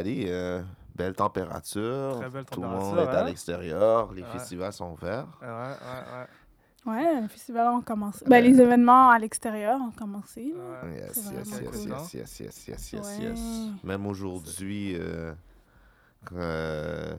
Everybody, euh, belle température. Très belle Tout le monde est à l'extérieur. Les Ouais. festivals sont ouverts. Ouais, ouais, ouais. Ouais, le festival a commencé. Ben, les événements à l'extérieur ont commencé. Yes, yes, yes, cool. yes, yes, yes, yes, yes, Ouais. yes. Même aujourd'hui, euh, euh,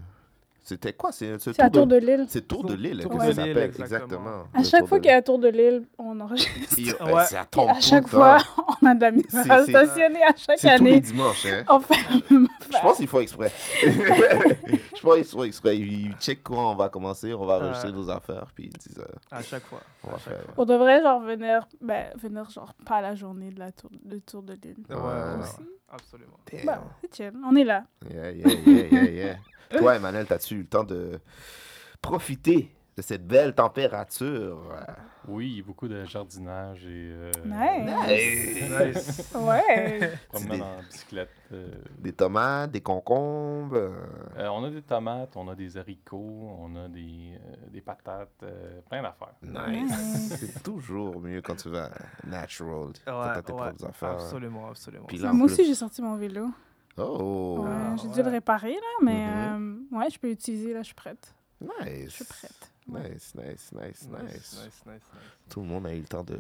c'était quoi? C'est C'est à Tour de l'île. C'est Tour de l'île, Tour que de ça s'appelle, exactement. exactement. À chaque fois de qu'il y a la Tour de l'île, on enregistre. l'île. Ouais. Ouais, c'est à chaque fois, on a de la misère à stationner à chaque C'est tous les année. dimanches, hein? On fait Je pense qu'il faut exprès. Je pense qu'il faut exprès. Ils checkent quand on va commencer, on va enregistrer nos affaires, puis ils disent, euh, À chaque fois. on va À chaque faire. On devrait genre venir, ben, venir genre pas à la journée de la tour, de tour de l'île. Ouais, Ouais. Aussi. absolument. Bah, c'est chill, on est là. Yeah, yeah, yeah, yeah, yeah. Toi, Emmanuel, t'as-tu eu le temps de profiter de cette belle température? Oui, beaucoup de jardinage et euh, Nice. Nice. Ouais. promenade Des- en bicyclette. euh. Des tomates, des concombres. euh, Euh, on a des tomates, on a des haricots, on a des, euh, des patates, euh, plein d'affaires. Nice. C'est toujours mieux quand tu vas natural. quand t'as tes Ouais, ouais, propres affaires. absolument, absolument. Puis là, moi plus- aussi, j'ai sorti mon vélo. Oh, Ouais, Ah, j'ai dû ouais. le réparer, là, mais Mhm. euh, ouais, je peux l'utiliser, là, je suis prête. Je nice. suis prête. Nice, nice, nice, Nice, nice. nice, nice, Tout le monde a eu le temps de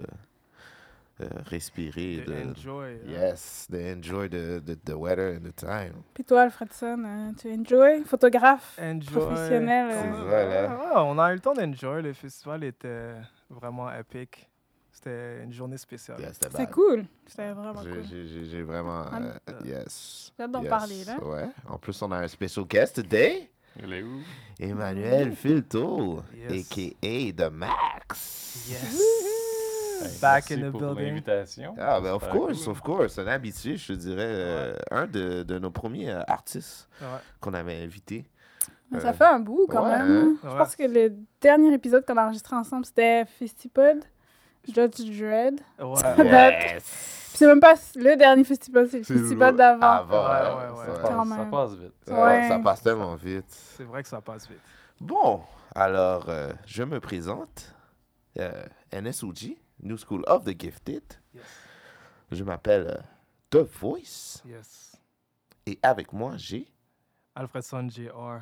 euh, respirer. De, De enjoy. hein. Yes, de enjoy the, the, the weather and the time. Puis toi, Alfredson, euh, tu enjoy? Photographe? Enjoy. Professionnel, vrai, là. Ouais, on a eu le temps d'enjoy. Le festival était vraiment épique. C'était une journée spéciale. Yeah, c'était cool. C'était vraiment J'ai- cool. j'ai- vraiment. Ah, euh, yes. J'ai hâte d'en yes, parler, là. Ouais. En plus, on a un special guest today. Il est où? Emmanuel Filto, Yes. a.k.a. The Max. Yes. Back Merci in the pour building. l'invitation. Ah, ben, of course, cool. of course. Un habitué, je te dirais, euh, un de, de nos premiers euh, artistes Ouais. qu'on avait Euh, Ça fait un bout quand ouais, même. hein? Je Ouais. pense que le dernier épisode qu'on a enregistré ensemble, c'était Festipod, Judge Dredd. Ouais. Ça date. Puis c'est même pas le dernier Festipod, c'est le le- d'avant. Avant, Ouais, ouais, ouais. Ça passe, ça vite. Ça- Ouais. Ça passe tellement vite. C'est vrai que ça passe vite. Bon, alors, euh, je me présente. Euh, NSOG, New School of the Gifted. Yes. Je m'appelle euh, The Voice. Yes. Et avec moi, j'ai, Alfredson Jr.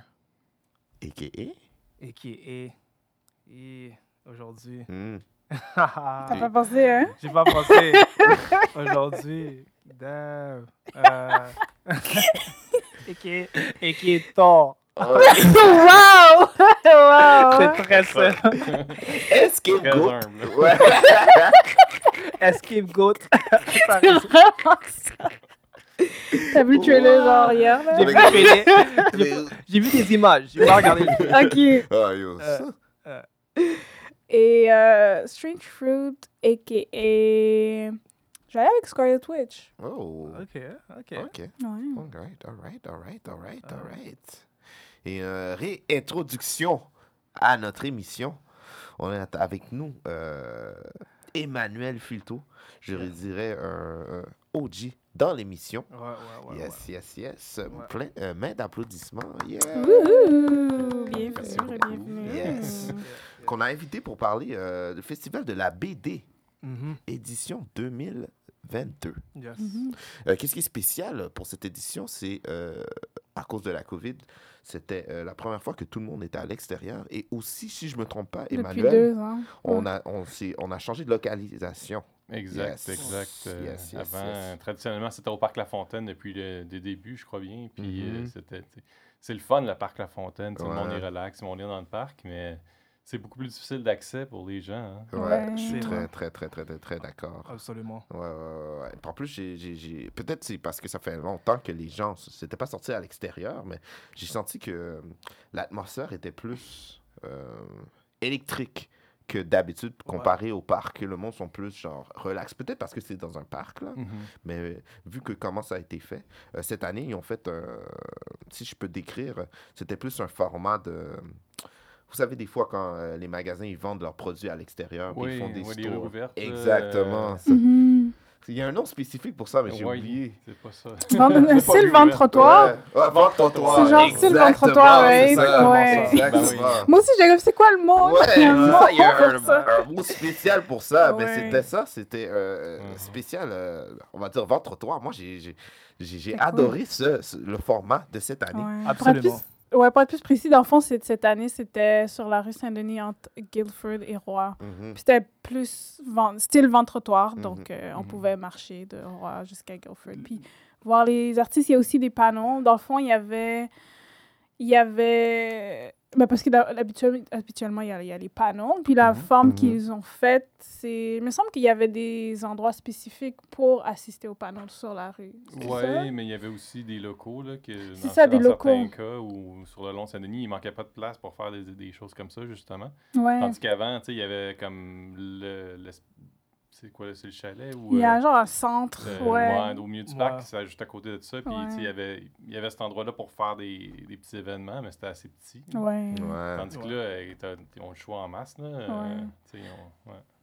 a.k.a. a.k.a. Et aujourd'hui. hmm, T'as pas pensé, hein? J'ai pas pensé. aujourd'hui. Damn. Euh... a.k.a. a.k.a. Thor. wow! wow! C'est très ça. Escape Très Goat. Ouais. Escape Goat. C'est risque- vraiment ça. T'as vu le trailer genre hier? J'ai vu, Avec- le trailer. J'ai- j'ai vu des images. J'ai pas regardé le. Ok. Ah, yo, Euh, ça. Et euh, Strange Fruit, a.k.a. J'allais avec Scarlet Witch. Oh. Ok, ok. OK. Ouais. Alright, alright, alright, alright, alright. Et euh, réintroduction à notre émission. On est avec nous euh, Emmanuel Filto. Je dirais un, un OG dans l'émission. Ouais, ouais, ouais. yes, yes, yes. Ouais. Plein, euh, main d'applaudissements. Yeah. Wouhou! Bienvenue, Merci bienvenue. Yes. Qu'on a invité pour parler euh, du festival de la BD, Mhm. édition 2022. Yes. Mhm. Euh, Qu'est-ce qui est spécial pour cette édition, c'est euh, à cause de la COVID, c'était euh, la première fois que tout le monde était à l'extérieur. Et aussi, si je me trompe pas, Depuis Emmanuel, deux ans. on, a, on a changé de localisation. Exact, Yes. exact. Euh, Yes, yes, avant, yes. traditionnellement, c'était au Parc La Fontaine depuis le des débuts, je crois bien. Puis euh, Mhm. c'était, c'est le fun, le Parc La Fontaine. Tout le monde Ouais. est relax, tout le monde est dans le parc, mais c'est beaucoup plus difficile d'accès pour les gens. hein. Ouais, Ouais. je suis très, très, très, très, très, très d'accord. Absolument. Ouais, ouais, ouais, ouais. En plus, j'ai, peut-être c'est parce que ça fait longtemps que les gens ne s'étaient pas sortis à l'extérieur, mais j'ai senti que euh, l'atmosphère était plus euh, électrique que d'habitude comparé au parc. que Le monde sont plus genre relax. Peut-être parce que c'est dans un parc, là. Mhm. Mais euh, vu que comment ça a été fait, euh, cette année, ils ont fait, un- si je peux décrire, euh, c'était plus un format de... Vous savez, des fois, quand euh, les magasins, ils vendent leurs produits à l'extérieur, Oui, ils font des oui, stores. ouvertes, Exactement. euh, ça. Mhm. Il y a un nom spécifique pour ça, mais j'ai Ouais, oublié. C'est pas ça. Vente ouais. trottoir. Ouais, ouais, vente trottoir. C'est genre vente trottoir, Exactement, ouais. Ben. Moi aussi, j'ai comme, c'est quoi le mot? Ouais, Il y a un mot un, spécial pour ça, mais Ouais. c'était ça, c'était euh, Mhm. spécial, euh, on va dire vente trottoir. Moi, j'ai adoré ce, ce- le format de cette année. Absolument. Ouais, pour être plus précis, dans le fond, cette année, c'était sur la rue Saint-Denis entre Guildford et. Mhm. Puis c'était plus style vent-trottoir, Mhm. donc euh, on Mhm. pouvait marcher de Roi jusqu'à Guildford. Puis voir les artistes, il y a aussi des panneaux. Dans le fond, il y avait. Il y avait. Ben, parce que habituellement, habituellement, il y, a, il y a les panneaux. Puis la Mhm. forme Mhm. qu'ils ont faite, c'est. Il me semble qu'il y avait des endroits spécifiques pour assister aux panneaux sur la rue. C'est ça? Oui, mais il y avait aussi des locaux, là, que C'est dans, ça, dans des certains locaux. cas où sur le long Saint-Denis, il manquait pas de place pour faire des, des choses comme ça, justement. Ouais. Tandis qu'avant, tu sais, il y avait comme le... le- c'est quoi, c'est le chalet? Ou, Il y a euh, genre un centre. euh, ouais. ouais, au milieu du parc, Ouais. c'est juste à côté de ça. Puis, Ouais. tu sais, il y avait, il y avait cet endroit-là pour faire des, des petits événements, mais c'était assez petit. Ouais. Ouais. Tandis que là, euh, ils ont le choix en masse. Là, euh.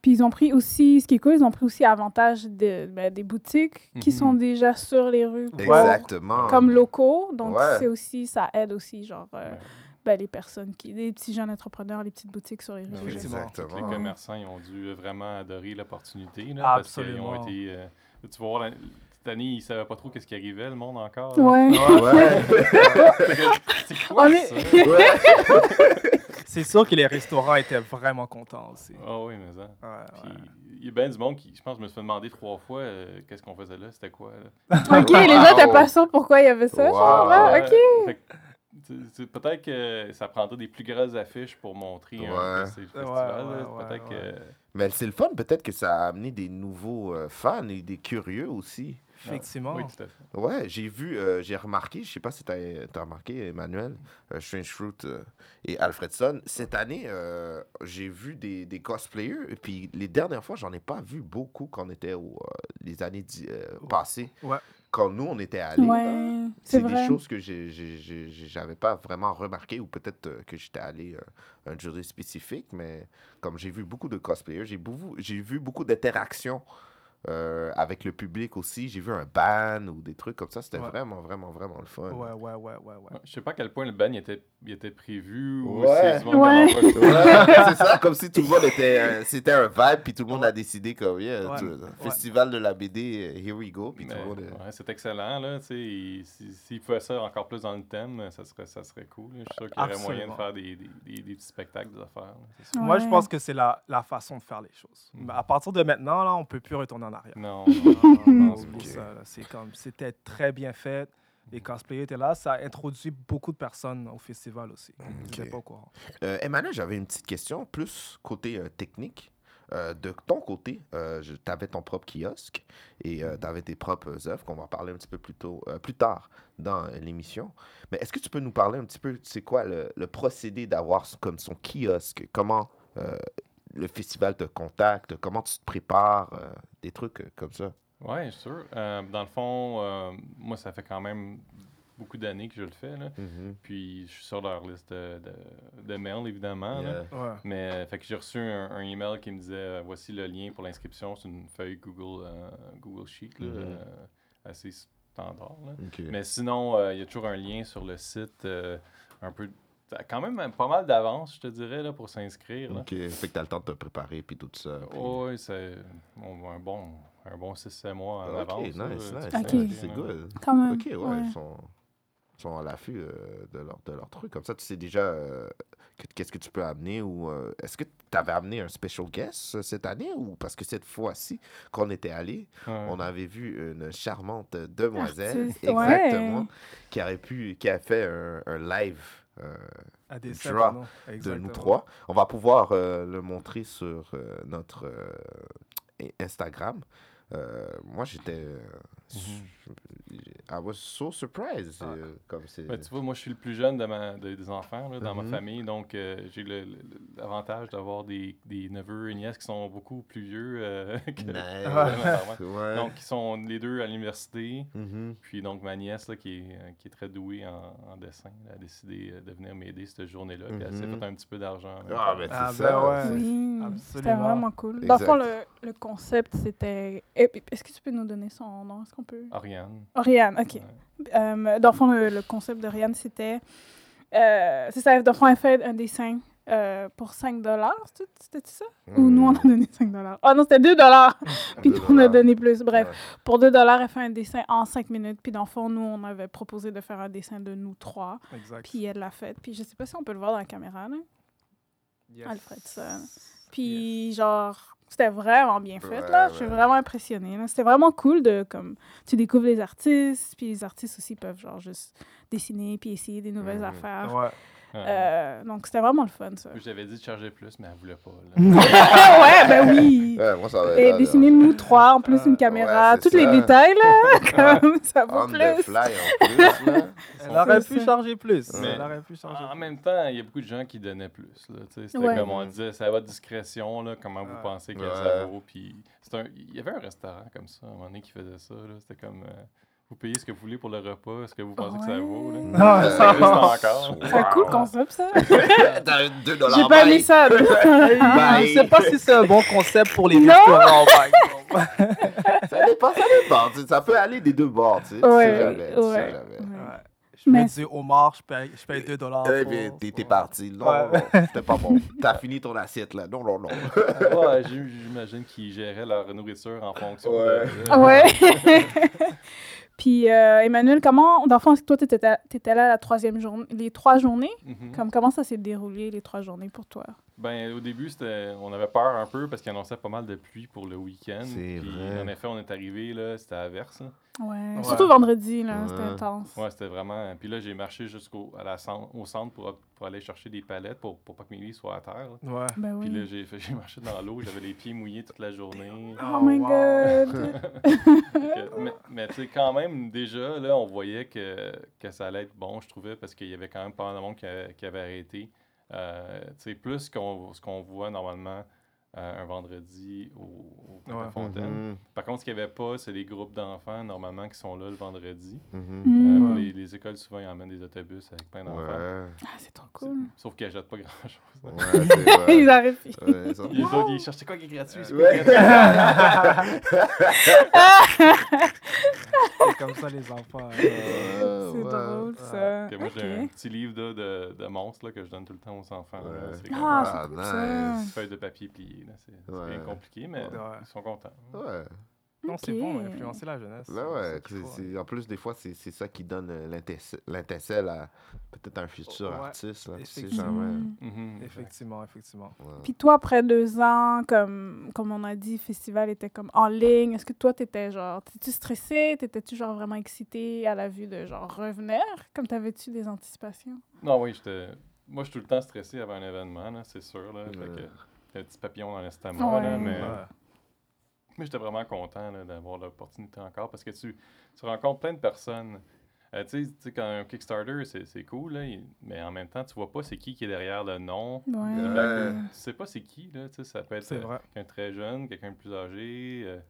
Puis ils ont pris aussi, ce qui est cool, ils ont pris aussi avantage de, ben, des boutiques qui Mhm. sont déjà sur les rues. pour- Exactement. Comme locaux. Donc, Ouais. c'est aussi, ça aide aussi, genre, euh, Ouais. Ben, les personnes qui, les petits jeunes entrepreneurs, les petites boutiques sur les rues. Ben oui. Tous les commerçants, ils ont dû vraiment adorer l'opportunité. là, Parce qu'ils Absolument. ont été. euh, tu vas voir, la- cette année, ils ne savaient pas trop qu'est-ce qui arrivait, le monde encore. Ouais. Ouais. C'est quoi est- ça? Ouais. C'est sûr que les restaurants étaient vraiment contents aussi. Ah oui, mais ça. Ouais, Puis, ouais. il y a bien du monde qui, je pense, je me suis fait demander trois fois euh, qu'est-ce qu'on faisait là, c'était quoi. Là? OK, les gens étaient pas sûrs pourquoi il y avait ça, Wow. genre, là, Ouais, OK. fait Peut-être que ça prendrait des plus grosses affiches pour montrer Ouais. un Ouais, ouais, Peut-être ouais, que. Mais c'est le fun, peut-être que ça a amené des nouveaux euh, fans et des curieux aussi. Effectivement. Oui, tout à fait. Ouais, j'ai vu, euh, j'ai remarqué, je sais pas si tu as, remarqué, Emmanuel, euh, Strange Fruit euh, et Alfredson. Cette année, euh, j'ai vu des, des cosplayers, et puis les dernières fois, j'en ai pas vu beaucoup quand on était au, euh, les années euh, passées. Ouais. Quand nous, on était allés. Ouais, c'est des choses que j'avais pas vraiment remarqué, ou peut-être euh, que j'étais allé euh, un journée spécifique, mais comme j'ai vu beaucoup de cosplayers, j'ai vu beaucoup d'interactions euh, avec le public aussi. J'ai vu un ban ou des trucs comme ça. C'était Ouais. vraiment, vraiment, vraiment le fun. Ouais, ouais, ouais, ouais, ouais. Ouais, Je sais pas à quel point le ban il était, il était prévu ou Ouais. si c'est ça, comme si tout le monde était. euh, C'était un vibe, puis tout le monde a décidé comme, yeah, Ouais. tu- Ouais. festival de la BD, euh, here we go, puis tout Mais, le monde. euh, ouais, c'est excellent, là, si- S'il faisait ça encore plus dans le thème, ça serait, ça serait cool. Je suis sûr qu'il y aurait moyen de faire des, des, des- des petits spectacles, des affaires. Moi, je pense que c'est la, la façon de faire les choses. Mais à partir de maintenant, là, on peut plus retourner en arrière. Non, non, comme, c'était très bien fait. Les cosplayers étaient là. Ça a introduit beaucoup de personnes au festival aussi. Ils Ok. n'étaient pas au courant. Euh, Emmanuel, j'avais une petite question, plus côté euh, technique. Euh, de ton côté, tu avais ton propre kiosque et tu avais tes propres œuvres qu'on va parler un petit peu plus, tôt, euh, plus tard dans l'émission. Mais est-ce que tu peux nous parler un petit peu, c'est quoi le, le procédé d'avoir comme son kiosque? Comment euh, le festival te contacte? Comment tu te prépares? euh, des trucs euh, comme ça? Oui, sûr. Euh, dans le fond, euh, moi, ça fait quand même beaucoup d'années que je le fais. Là. Puis je suis sur leur liste de, de, de mails, évidemment. là. Yeah. Ouais. Mais euh, fait que j'ai reçu un, un email qui me disait euh, voici le lien pour l'inscription. C'est une feuille Google, euh, Google Sheet, là, Mhm. euh, assez standard. là. Mais sinon, euh, il y a toujours un lien sur le site, euh, un peu. A Quand même pas mal d'avance, je te dirais, là, pour s'inscrire. là. Ok, fait que tu as le temps de te préparer puis tout ça. puis- Oui, c'est bon, un bon, un bon 6-7 mois en Ok, avance. nice, là, nice, C'est là. good. Quand même. Ok, ouais, ouais. ils sont, sont à l'affût euh, de, leur, de leur truc. Comme ça, tu sais déjà euh, que- qu'est-ce que tu peux amener ou euh, est-ce que tu avais amené un special guest euh, cette année ou parce que cette fois-ci, qu'on était allé, Ouais. on avait vu une charmante demoiselle, Artiste, exactement, ouais. qui aurait pu, qui a fait un, un live. Euh, draw pardon. de nous trois. On va pouvoir euh, le montrer sur euh, notre Instagram. Moi, j'étais. Su- I was so surprised. Ah. euh, comme c'est. Ben, tu vois, moi, je suis le plus jeune de ma, de- des enfants là, dans ma famille, donc euh, j'ai le- le- l'avantage d'avoir des, des neveux et nièces qui sont beaucoup plus vieux euh, que Nice. ma. Ouais. Donc, ils sont les deux à l'université. Mhm. Puis, donc, ma nièce, là, qui, est, qui est très douée en, en dessin, elle a décidé de venir m'aider cette journée-là. Puis, elle s'est fait un petit peu d'argent. là. Ah, ben, Ah, c'est ben ça. ouais. Oui, c'était vraiment cool. Dans le fond, Exact. le, le concept, c'était... Eh, Est-ce que tu peux nous donner son nom? Qu'on peut... Oriane. Oriane, OK. Ouais. Euh, dans le fond, le, le concept de Rihanna, c'était. euh, c'est ça, dans le fond, elle fait un dessin euh, pour 5 C'était c'était ça? Ou nous, on a donné 5 Ah non, c'était 2 Puis nous, on a 2 donné plus. Bref, Ouais. pour 2 elle fait un dessin en 5 minutes. Puis dans le fond, nous, on avait proposé de faire un dessin de nous trois. Exact. Puis elle l'a fait. Puis je sais pas si on peut le voir dans la caméra, là. Yes. Alfredson. Puis genre, c'était vraiment bien fait, Ouais, là. Je suis vraiment impressionnée. C'était vraiment cool de, comme, tu découvres les artistes, puis les artistes aussi peuvent, genre, juste dessiner, puis essayer des nouvelles Mhm. affaires. Ouais. Ouais. Euh, donc, c'était vraiment le fun, ça. J'avais dit de charger plus, mais elle voulait pas. ouais, ben oui! Ouais, moi, ça Et dessiner nous trois, en plus, une caméra, ouais, tous les détails, là, comme ça vaut On the plus. fly en plus, là. Elle aurait pu charger plus. Mais- Elle aurait pu charger En même temps, il y a beaucoup de gens qui donnaient plus. là, tu sais. C'était Ouais. comme on disait, c'est à votre discrétion, là, comment vous pensez que Ouais. ça vaut. Puis c'est un- il y avait un restaurant comme ça, à un moment donné, qui faisait ça. là. C'était comme, euh, vous payez ce que vous voulez pour le repas, est-ce que vous pensez que ça vaut. Là? Non, ça existe encore. C'est un cool concept, ça. T'as 2 dollars. J'ai pas aimé ça. Bye. Je sais pas si c'est un bon concept pour les Non. restaurants, par exemple. Ça dépend, ça dépend. tu sais, Ça peut aller des deux bords, tu sais. tu Ouais, sais jamais, tu sais jamais. Ouais. Je Mais- me dis, Omar, je paye, je paye 2 dollars. Eh pour- bien, t'es parti. Non, Ouais. non, non, c'était pas bon. T'as fini ton assiette, là. Non, non, non. Ouais, J'imagine qu'ils géraient leur nourriture en fonction Ouais. de. Ah Ouais. Puis, euh, Emmanuel, comment, dans le fond, toi, t'étais étais là la troisième journée, les trois journées? Mhm. Comme, comment ça s'est déroulé, les trois journées pour toi? Ben, au début, c'était, on avait peur un peu parce qu'il annonçait pas mal de pluie pour le week-end. C'est Puis, vrai. En effet, on est arrivé, là, c'était à verse. là. Ouais. Ouais. Surtout vendredi, là, Ouais. c'était intense. Ouais, c'était vraiment. Puis là, j'ai marché jusqu'au à la cen- au centre pour, pour aller chercher des palettes pour, pour pas que mes lits soient à terre. là. Ouais. Ben Puis oui. là, j'ai, j'ai marché dans l'eau, j'avais les pieds mouillés toute la journée. Oh my wow. god. Que- mais mais tu sais, quand même, déjà, là, on voyait que, que ça allait être bon, je trouvais, parce qu'il y avait quand même pas mal de monde qui, a- qui avait arrêté. Euh, tu sais, plus qu'on, ce qu'on voit normalement euh, un vendredi au, au Ouais. Fontaine. Mhm, Par contre, ce qu'il n'y avait pas, c'est les groupes d'enfants, normalement, qui sont là le vendredi. mhm. Euh, Mm. les, les écoles, souvent, ils emmènent des autobus avec plein d'enfants. Ouais. Ah, c'est trop cool. Sauf qu'ils n'achètent pas grand-chose. Ouais, c'est. Ils arrivent. ça- Les autres, ils cherchent c'est quoi qui est gratuit. c'est quoi Ouais. qui est gratuit? C'est comme ça, les enfants. hein. Euh, C'est ouais. drôle, ça. Que moi, j'ai un petit livre là, de, de monstres là, que je donne tout le temps aux enfants. Ouais. C'est comme Ah, Ah, ça. nice. une feuille de papier pliée. là. C'est c'est Ouais. bien compliqué, mais Ouais. ils sont contents. Ouais. Non, c'est bon, influencer la jeunesse. Là, ouais. c'est hein. en plus, des fois, c'est c'est ça qui donne euh, l'intécelle à peut-être un futur Ouais. artiste. Là, tu sais Effectivement. jamais. Mm. Mhm. Effectivement, effectivement. Ouais. Puis toi, après deux ans, comme, comme on a dit, le festival était comme en ligne. Est-ce que toi, t'étais genre, t'étais-tu stressé? T'étais-tu genre vraiment excité à la vue de genre revenir? Comme t'avais-tu des anticipations? Non, oui, j'étais. Moi, je suis tout le temps stressé avant un événement, là, c'est sûr. Là, Fait que, un petit papillon dans l'estomac, là, Ouais. mais, Mais j'étais vraiment content là, d'avoir l'opportunité encore parce que tu, tu rencontres plein de personnes. Euh, tu sais- quand un Kickstarter, c'est c'est cool, là, il- mais en même temps, tu vois pas c'est qui qui est derrière le nom. Ouais. Puis, ben, tu sais pas c'est qui, là, tu sais, ça peut être C'est euh, quelqu'un de très jeune, quelqu'un de plus âgé. euh,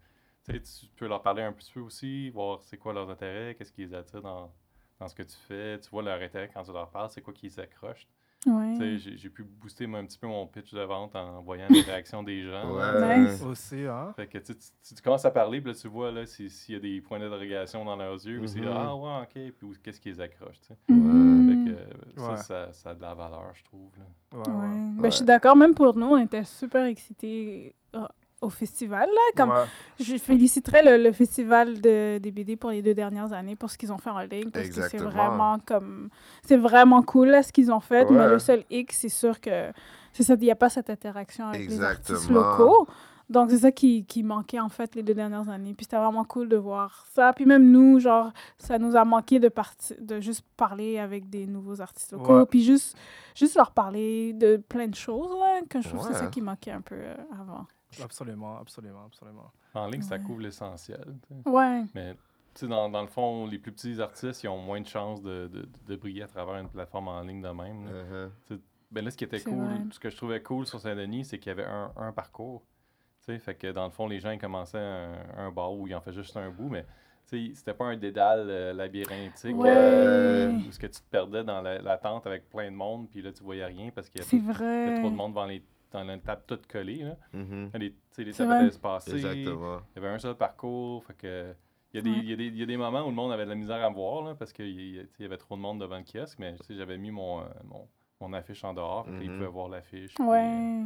tu peux leur parler un petit peu aussi, voir c'est quoi leurs intérêts, qu'est-ce qui les attire dans, dans ce que tu fais. Tu vois leur intérêt quand tu leur parles, c'est quoi qui les accroche. Ouais. j'ai j'ai pu booster moi, un petit peu mon pitch de vente en voyant les réactions des gens. Ouais. Nice. Aussi, hein? Fait que tu, tu- tu commences à parler, puis là, tu vois là, si- s'il y a des points d'interrogation dans leurs yeux, ou c'est Mhm. Ah, ouais, ok, puis où- qu'est-ce qui les accroche. tu sais. Fait que Ouais. ça, ça, ça a de la valeur, je trouve. là. Ouais, Ouais. ouais. Ben, je suis d'accord, même pour nous, on était super excités euh, au festival. Là. Comme, Ouais. Je féliciterais le, le festival de, des BD pour les deux dernières années pour ce qu'ils ont fait en ligne. Parce que c'est vraiment comme. C'est vraiment cool là, ce qu'ils ont fait. Mais le seul X, c'est sûr que c'est ça, il n'y a pas cette interaction avec les artistes locaux. Donc, c'est ça qui, qui manquait, en fait, les deux dernières années. Puis, c'était vraiment cool de voir ça. Puis, même nous, genre, ça nous a manqué de, de juste parler avec des nouveaux artistes locaux. Ouais. Puis, juste, juste leur parler de plein de choses, là, que je trouve c'est ça qui manquait un peu euh, avant. Absolument, absolument, absolument. En ligne, ça couvre l'essentiel. Ouais. Mais tu sais, dans, dans le fond, les plus petits artistes, ils ont moins de chances de, de, de briller à travers une plateforme en ligne de même. là. Uh-huh. Ben là, ce qui était cool, vrai. ce que je trouvais cool sur Saint-Denis, c'est qu'il y avait un, un parcours. Tu sais, fait que dans le fond, les gens ils commençaient un, un bar où ils en faisaient juste un bout, mais tu sais, c'était pas un dédale euh, labyrinthique Ouais. euh, où ce que tu te perdais dans la, la tente avec plein de monde, puis là, tu voyais rien parce qu'il y, y vrai. a trop de monde devant les, dans la table toute collée. Là. Les, tu sais, les C'est tables étaient espacées. Exactement. Il y avait un seul parcours. Fait que, il, y a des, Ouais. il, y a des, il y a des moments où le monde avait de la misère à me voir là, parce qu'il y, il y avait trop de monde devant le kiosque, mais tu sais, j'avais mis mon, euh, mon, mon affiche en dehors, fait qu'ils Mhm. pouvaient voir l'affiche. Ouais. euh,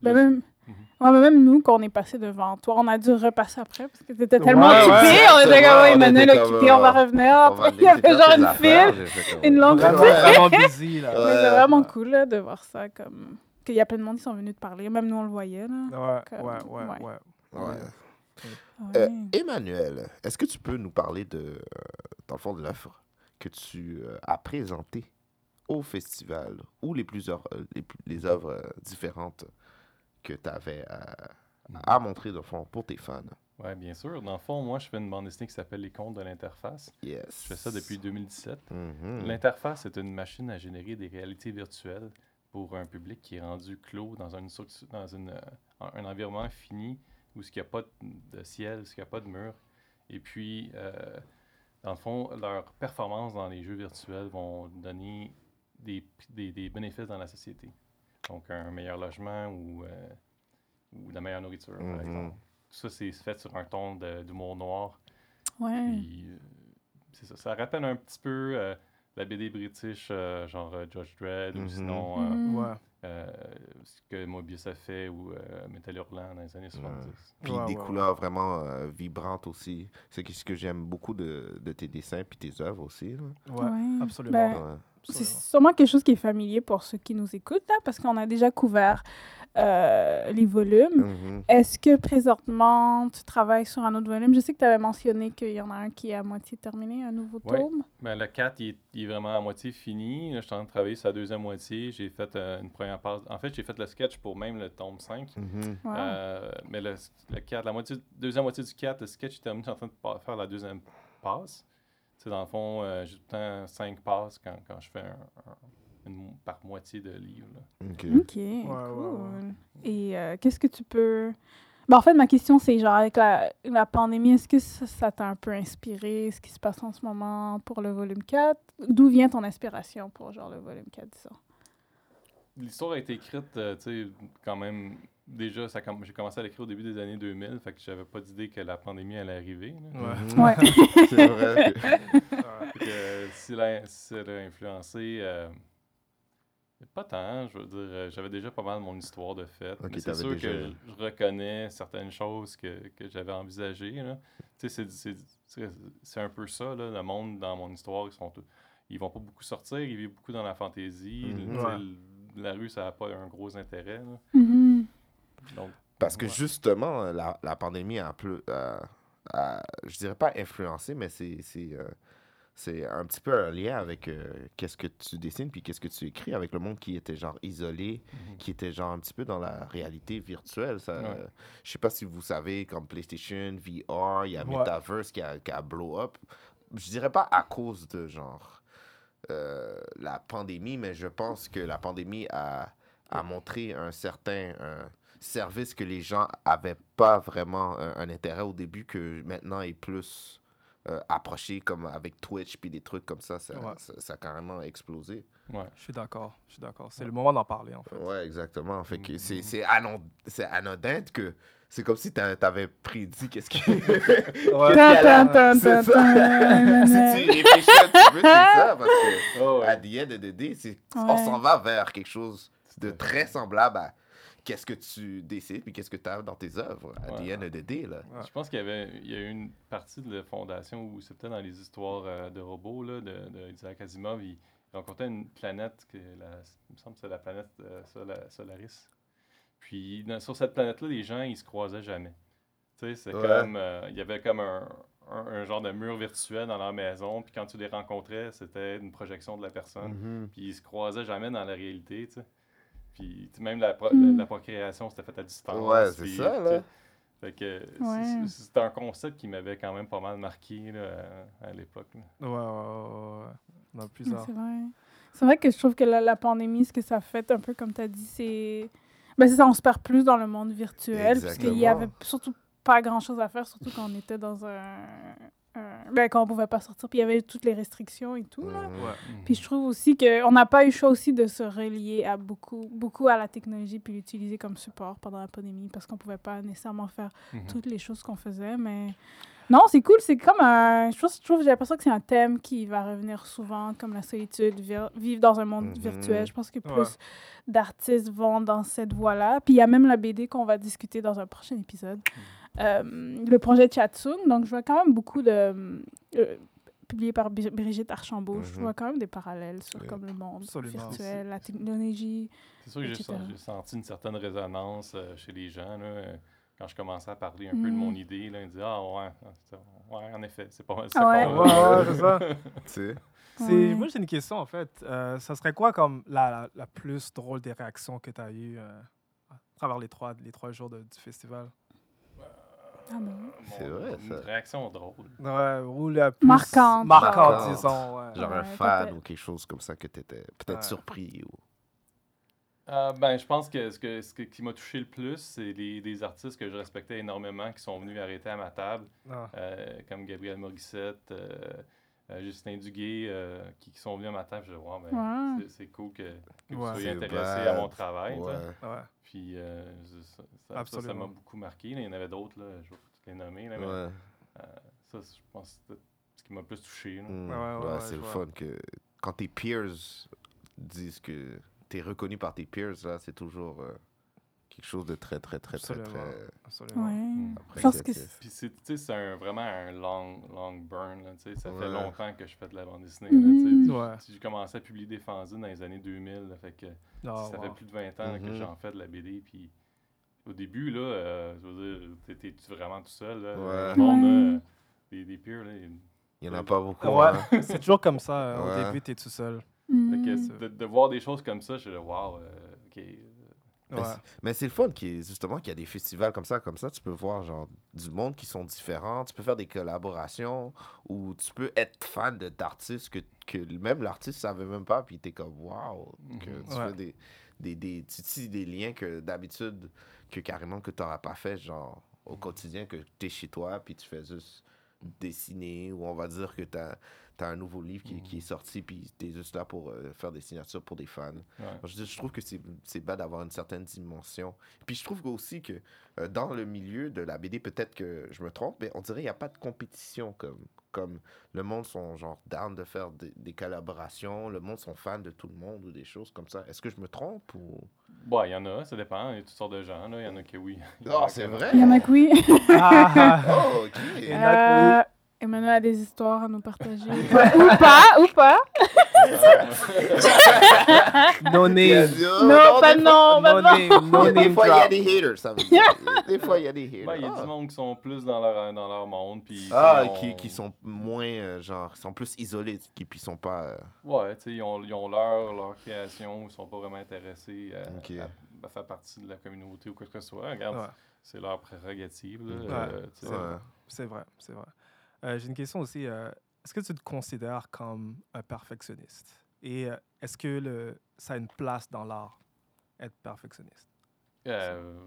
Ben même, Mhm. ouais, mais même nous, quand on est passé devant toi, on a dû repasser après parce que t'étais tellement Ouais, occupé. ouais, on était comme, ouais, ouais, on Emmanuel quitté, on va euh, revenir. On va Après, il y avait genre une file, une longue file. vraiment busy, là. Mais Ouais. c'est vraiment cool là, de voir ça. comme Qu'il y a plein de monde qui sont venus te parler. Même nous, on le voyait. Là. Ouais, ouais, ouais, ouais. ouais. Ouais. Ouais. Euh, Emmanuel, est-ce que tu peux nous parler de, euh, dans le fond, de l'offre que tu euh, as présentée au festival ou les plusieurs les, œuvres différentes que tu avais à, à montrer, dans le fond, pour tes fans? Ouais, bien sûr. Dans le fond, moi, je fais une bande dessinée qui s'appelle Les Contes de l'interface. Yes. Je fais ça depuis 2017. Mhm. L'interface est une machine à générer des réalités virtuelles pour un public qui est rendu clos dans, une, dans une, euh, un environnement fini où il n'y a pas de ciel, où il n'y a pas de mur. Et puis, euh, dans le fond, leurs performances dans les jeux virtuels vont donner des, des, des bénéfices dans la société. Donc, un meilleur logement ou, euh, ou de la meilleure nourriture, par Mhm. exemple. Tout ça, c'est fait sur un ton de- d'humour noir. Ouais. Puis, euh, ça. Ça rappelle un petit peu euh, la BD british, euh, genre euh, Judge Dredd, Mhm. ou sinon euh, Mhm. Euh, ce que Mobius a fait, ou euh, Metal Hurlant dans les années 70. Puis Ouais, des ouais, couleurs vraiment euh, vibrantes aussi. C'est ce que j'aime beaucoup de, de tes dessins puis tes œuvres aussi. Ouais. absolument. Ben, Ouais. c'est sûrement quelque chose qui est familier pour ceux qui nous écoutent, là, parce qu'on a déjà couvert euh, les volumes. Mhm. Est-ce que présentement, tu travailles sur un autre volume? Je sais que tu avais mentionné qu'il y en a un qui est à moitié terminé, un nouveau Ouais. tome. Ben, le 4, il est, il est vraiment à moitié fini. Là, je suis en train de travailler sur la deuxième moitié. J'ai fait euh, une première passe. En fait, j'ai fait le sketch pour même le tome 5. Mhm. Wow. Euh, mais le, le 4, la moitié, deuxième moitié du 4, le sketch est terminé. Je suis en train de faire la deuxième passe. C'est dans le fond, euh, j'ai tout le temps 5 passes quand, quand je fais un, un- une par moitié de livre. là. Ok. OK, ouais, cool. Et euh, qu'est-ce que tu peux... Ben, en fait, ma question, c'est genre, avec la, la pandémie, est-ce que ça ça t'a un peu inspiré, ce qui se passe en ce moment pour le volume 4? D'où vient ton inspiration pour, genre, le volume 4, disons? L'histoire a été écrite, euh, tu sais, quand même. Déjà, ça j'ai commencé à l'écrire au début des années 2000, fait que j'avais pas d'idée que la pandémie allait arriver. Ouais. Mhm. Ouais. C'est vrai. que- euh, si elle a, si elle a influencé, euh, pas tant, je veux dire, euh, j'avais déjà pas mal mon histoire de mais c'est sûr déjà- que je reconnais certaines choses que, que j'avais envisagées. là. Tu sais, c'est- c'est- c'est un peu ça, là, le monde dans mon histoire, ils sont tous- ils vont pas beaucoup sortir, ils vivent beaucoup dans la fantaisie. Mhm. La rue, ça n'a pas un gros intérêt. là. Mhm. Donc, Parce que Ouais. justement, la, la pandémie a, plus, euh, a- je dirais pas influencé, mais c'est c'est, euh, c'est un petit peu un lien avec euh, qu'est-ce que tu dessines puis qu'est-ce que tu écris avec le monde qui était genre isolé, Mhm. qui était genre un petit peu dans la réalité virtuelle. Ça, Ouais. euh, je sais pas si vous savez, comme PlayStation, VR, il y a Ouais. Metaverse qui a, qui a blow up. Je dirais pas à cause de genre euh, la pandémie, mais je pense que la pandémie a, a montré un certain un service que les gens avaient pas vraiment un, un intérêt au début, que maintenant est plus euh, approché, comme avec Twitch puis des trucs comme ça, ça, Ouais. ça, ça a carrément explosé. ouais. Je suis d'accord, je suis d'accord. C'est le moment d'en parler, en fait. Ouais, exactement. Fait que c'est Mhm. c'est c'est anodin que c'est comme si t'a- t'avais prédit qu'est-ce qui. Ouais. Si tu réfléchis un petit peu, c'est ça, parce que Oh, ouais. à the end of the day, c'est- on s'en va vers quelque chose de très semblable à qu'est-ce que tu décides puis qu'est-ce que tu as dans tes œuvres. À Ouais. the end of the day, là. Ouais. Je pense qu'il y avait il y a eu une partie de la fondation où c'était dans les histoires euh, de robots là, de, de Isaac Asimov. Il, il rencontrait une planète, que la, il me semble que c'est la planète euh, Sola- Solaris. Puis dans- sur cette planète-là, les gens, ils se croisaient jamais. Tu sais, c'est Ouais. comme. euh, il y avait comme un, un- un genre de mur virtuel dans leur maison. Puis quand tu les rencontrais, c'était une projection de la personne. Mhm. Puis ils se croisaient jamais dans la réalité, tu sais. Puis tu sais, même la, pro- Mm. la procréation, c'était fait à distance. Ouais, c'est ça, là. Ouais. c'est- c'était un concept qui m'avait quand même pas mal marqué là, à, à l'époque. Ouais, ouais, ouais, plusieurs. C'est vrai. C'est vrai que je trouve que la, la pandémie, ce que ça fait, un peu comme tu as dit, c'est. Ben, c'est ça, on se perd plus dans le monde virtuel, parce qu'il y avait surtout pas grand-chose à faire, surtout quand on était dans un. Un- Ben, quand on pouvait pas sortir, puis il y avait toutes les restrictions et tout, là. Mhm. Ouais. Puis je trouve aussi qu'on n'a pas eu le choix aussi de se relier à beaucoup, beaucoup à la technologie puis l'utiliser comme support pendant la pandémie parce qu'on pouvait pas nécessairement faire Mhm. toutes les choses qu'on faisait. Mais non, c'est cool. C'est comme un. Je trouve, je trouve j'ai l'impression que c'est un thème qui va revenir souvent, comme la solitude, vi- vivre dans un monde Mhm. virtuel. Je pense que plus Ouais. d'artistes vont dans cette voie-là. Puis il y a même la BD qu'on va discuter dans un prochain épisode. Euh, le projet Chatsung. Donc je vois quand même beaucoup de. euh, publié par Brigitte Archambault. Je Mhm. vois quand même des parallèles sur Oui. comme le monde Absolument. virtuel, la technologie. C'est sûr que j'ai senti une certaine résonance euh, chez les gens. là, euh, quand je commençais à parler un peu de Mm. mon idée, là, ils disaient Ah, ouais, ouais, en effet, c'est pas mal. Ah ouais. Ouais, ouais, c'est ça. Tu sais. C'est- Ouais. Moi, j'ai une question, en fait. Euh, ça serait quoi comme la, la, la plus drôle des réactions que tu as eues euh, à travers les trois, les trois jours de- du festival? Ah. C'est vrai, Une ça. réaction drôle. Ouais, ou la plus Marquante. marquante, disons. Ouais. Genre un fan ou quelque chose comme ça que tu étais peut-être Ouais. surpris. Ou... Euh, ben, je pense que ce, que, ce que- qui m'a touché le plus, c'est les, des artistes que je respectais énormément qui sont venus arrêter à ma table, Ah. euh, comme Gabriel Morissette, euh, Justin Duguay, euh, qui, qui sont venus à ma table. Je dis, wow, ben, Ouais. c'est- c'est cool que, que vous Ouais. soyez C'est intéressés bad. à mon travail. Ouais. Puis euh, ça- ça- m'a beaucoup marqué. là. Il y en avait d'autres, là, je vais toutes les nommer. Là, mais, Ouais. euh, ça, je pense que c'était ce qui m'a le plus touché. là. Mm. Ouais, ouais, Ouais, ouais, c'est le fun que quand tes peers disent que tu es reconnu par tes peers, là, c'est toujours euh, quelque chose de très, très, très, très, Absolument. très Absolument. Ouais. après Je pense que créatif. Puis c'est, tu sais, c'est un- vraiment un long, long burn. Là, tu sais. ça fait longtemps que je fais de la bande dessinée. Là, Ouais. tu sais. J'ai commencé à publier des fanzines dans les années 2000. là, fait que Ah, ça wow. fait plus de 20 ans là, que Mhm. j'en fais de la BD. Puis au début, là, euh, je veux dire, t'es- t'es-tu vraiment tout seul? Là? Ouais. Le monde, Ouais. euh, des, des peers, là, Il n'y en a pas beaucoup. Ouais, hein. c'est toujours comme ça. euh, Au début, t'es tout seul. fait que Mm. de, de voir des choses comme ça, je suis là, wow, euh, ok. Ouais. Mais c'est- le fun qui justement qu'il y a des festivals comme ça, comme ça, tu peux voir genre du monde qui sont différents, tu peux faire des collaborations ou tu peux être fan d'artistes que, que même l'artiste savait même pas, puis t'es comme wow, que Mhm. tu Ouais. fais des, des, des, tu tisses des liens que d'habitude, que carrément que tu n'auras pas fait, genre au quotidien, que tu es chez toi, puis tu fais juste dessiner, ou on va dire que tu un nouveau livre qui, qui est sorti, puis tu es juste là pour euh, faire des signatures pour des fans. Ouais. Je, trouve que c'est c'est bas d'avoir une certaine dimension. Puis je trouve aussi que euh, dans le milieu de la BD, peut-être que je me trompe, mais on dirait qu'il n'y a pas de compétition comme, comme le monde sont genre down de faire des, des collaborations, le monde sont fans de tout le monde ou des choses comme ça. Est-ce que je me trompe ou... Bon, il y en a, ça dépend. Il y a toutes sortes de gens. là. Il y en a que oui. Il y en Ah, a c'est vrai? Il y en a que oui. Ah, Oh, ok! Il y en a que Euh, Emmanuel a des histoires à nous partager. ou pas, ou pas. no name. Non, pas non, non. name. No Des fois, il y a des haters, ça veut dire. Des fois, il y a des haters. Ben, il y a Ah. du monde qui sont plus dans leur, dans leur monde. Puis, Ah, qui, qui sont moins, euh, genre, qui sont plus isolés, qui puis sont pas... euh, Ouais, tu sais, ils ont, ils ont leur, leur création, ils sont pas vraiment intéressés à, Ok. à- à faire partie de la communauté ou quoi que ce soit. Regarde, Ouais. c'est leur prérogative. Ouais. euh, ouais. C'est vrai, c'est vrai. Euh, J'ai une question aussi. euh, est-ce que tu te considères comme un perfectionniste? Et euh, est-ce que le, ça a une place dans l'art, être perfectionniste? Euh,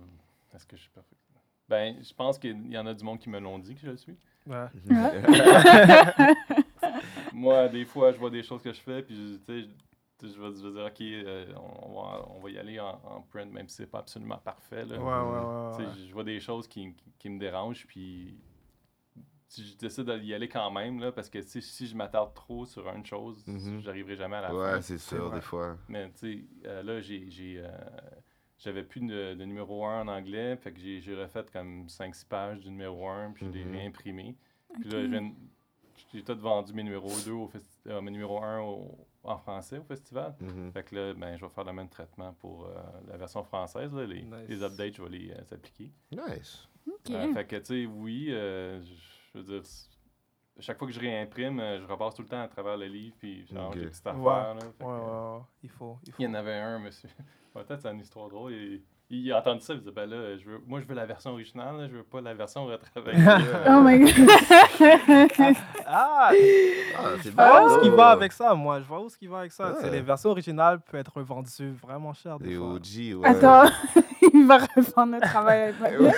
Est-ce que je suis parfait? Ben, je pense qu'il y en a du monde qui me l'ont dit que je le suis. Ouais. Moi, des fois, je vois des choses que je fais, puis je- tu sais, je, vais, je vais dire, OK, euh, on, va, on va y aller en, en print, même si c'est pas absolument parfait. Là. Ouais, ouais. Je vois des choses qui, qui, qui me dérangent, puis je décide d'y aller quand même, là, parce que si je m'attarde trop sur une chose, Mhm. j'arriverai jamais à la fin. Ouais, c'est sûr, des fois. Mais tu sais, euh, là, j'ai, j'ai, euh, j'avais plus de, de numéro 1 en anglais, fait que j'ai, refait comme 5-6 pages du numéro 1, puis je l'ai Mhm. réimprimé. Puis là, je viens de- j'ai tout vendu mes numéros 2 au euh, mes numéros 1 au- en français au festival. Mhm. Fait que là, ben, je vais faire le même traitement pour euh, la version française. là. Les, Nice. les updates, je vais les euh, appliquer. Nice. Ok. Euh, fait que, tu sais, oui, euh, je je veux dire, chaque fois que je réimprime, euh, je repasse tout le temps à travers le livre, puis genre, Ok. j'ai des petites Ouais. affaires. là. Fait Ouais, que, ouais, ouais. Il faut. Il faut. il y en avait un, monsieur. Peut-être c'est une histoire drôle. Il, il a entendu ça, il disait ben là, je veux, moi je veux la version originale, là, je veux pas la version retravaillée. Oh my god. Ah! Ah, c'est Je vois où bon. ce qui va avec ça, moi? Je vois où ce qui va avec ça. Ouais. C'est les versions originales peuvent être vendues vraiment cher des fois. OG, ouais. Attends, il va reprendre le travail avec moi.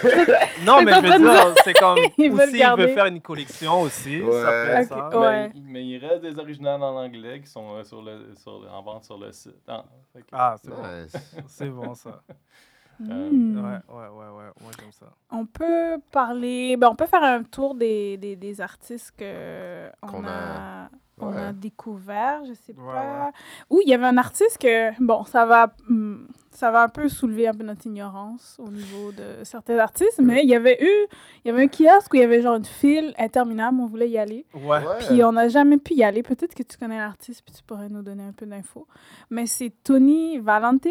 Non, mais je veux dire, c'est comme aussi, il veut faire une collection aussi. Ouais. Ça peut être ça. ouais. mais, il- mais il reste des originales en anglais qui sont euh, sur le, sur le- en vente sur le site. Ah, que, Ah, c'est bon. C'est bon, ça. Hmm. Ouais, ouais, ouais, ouais. Moi, j'aime ça. On peut parler, ben, on peut faire un tour des, des, des artistes que on Qu'on a, a- on a ouais. découvert, je sais Ouais, pas. Ou il y avait un artiste que, bon, ça va, hmm, ça va un peu soulever un peu notre ignorance au niveau de certains artistes, mais il y avait eu, il y avait un kiosque où il y avait genre une file interminable, on voulait y aller. Ouais. Puis on n'a jamais pu y aller. Peut-être que tu connais l'artiste, puis tu pourrais nous donner un peu d'infos. Mais c'est Tony Valente,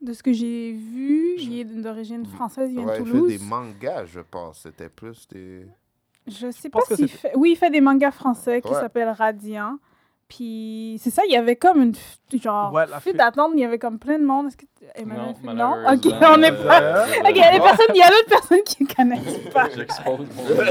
de ce que j'ai vu. Il est d'origine française, il vient Ouais, de il Toulouse. fait des mangas, je pense. C'était plus des. Je sais pas s'il fait... Oui, il fait des mangas français qui s'appellent Radiant. Puis c'est ça, il y avait comme une genre Ouais, la file file- d'attente, il y avait comme plein de monde. Est-ce que Emmanuel Non, non? OK, on n'est euh, pas euh, OK, il y a des personnes, il y a d'autres personnes qui ne connaissent pas. J'expose mon. OK.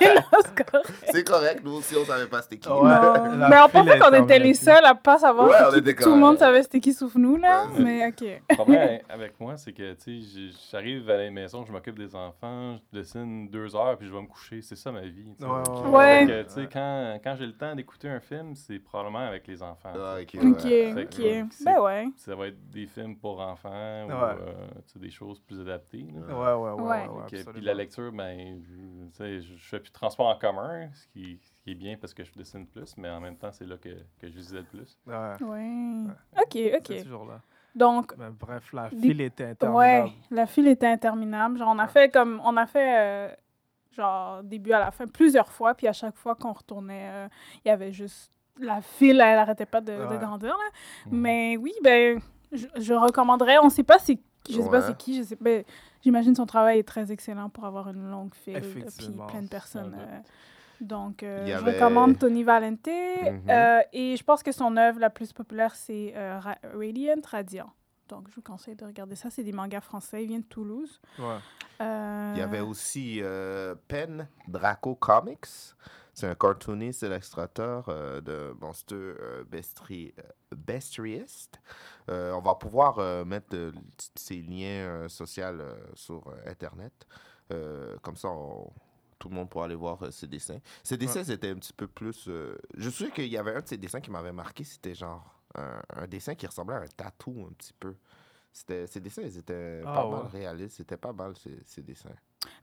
Non, c'est correct. C'est correct, nous aussi, on savait pas c'était qui. Ouais. Non. Mais on pensait qu'on était les seuls à pas savoir Ouais, qui. Tout le monde savait c'était qui sauf nous, là. Ouais. Mais OK. Le problème avec moi, c'est que, tu sais, j'arrive à la maison, je m'occupe des enfants, je dessine deux heures, puis je vais me coucher. C'est ça ma vie. Ouais, ouais, tu sais, quand, quand j'ai le temps d'écouter un film, c'est probablement avec les enfants. Ah, ok, OK, ouais. Fait OK. que, c'est- Ben ouais. Ça va être des films pour enfants ou euh, des choses plus adaptées. là. Ouais, ouais, ouais. Puis la lecture, ben, je, tu sais, je, je fais plus de transport en commun, ce qui, ce qui est bien parce que je dessine plus, mais en même temps, c'est là que, que je lisais le plus. Ouais. Ouais. OK, OK. C'est toujours là. Donc, Ben, bref, la Des- file était interminable. Ouais, la file était interminable. Genre, on a fait comme, on a fait, euh, genre, début à la fin, plusieurs fois, puis à chaque fois qu'on retournait, euh, il y avait juste, la file, elle arrêtait pas de, de Ouais. grandir, là. Mais oui, ben, je, je recommanderais, on sait pas c'est, je sais pas c'est qui, je sais pas, j'imagine son travail est très excellent pour avoir une longue file, puis plein de personnes. euh, donc, euh, je avait- recommande Tony Valente. Mhm. euh, et je pense que son œuvre la plus populaire, c'est Ra- Radiant, Radiant. Donc, je vous conseille de regarder ça. C'est des mangas français. Il vient de Toulouse. Ouais. Euh, Il y avait aussi euh, Pen Draco Comics. C'est un cartooniste illustrateur euh, de Monster euh, Bestri- Bestriest. Euh, on va pouvoir euh, mettre euh, ces liens euh, sociaux euh, sur euh, Internet. Euh, comme ça, on- tout le monde pourra aller voir euh, ses dessins. Ses dessins, c'était un petit peu plus... euh, Je souviens qu'il y avait un de ses dessins qui m'avait marqué. C'était genre un, un dessin qui ressemblait à un tatou un petit peu. C'était, ces dessins, ils étaient Ah, pas ouais. mal réalistes. C'était pas mal, ces, ces dessins.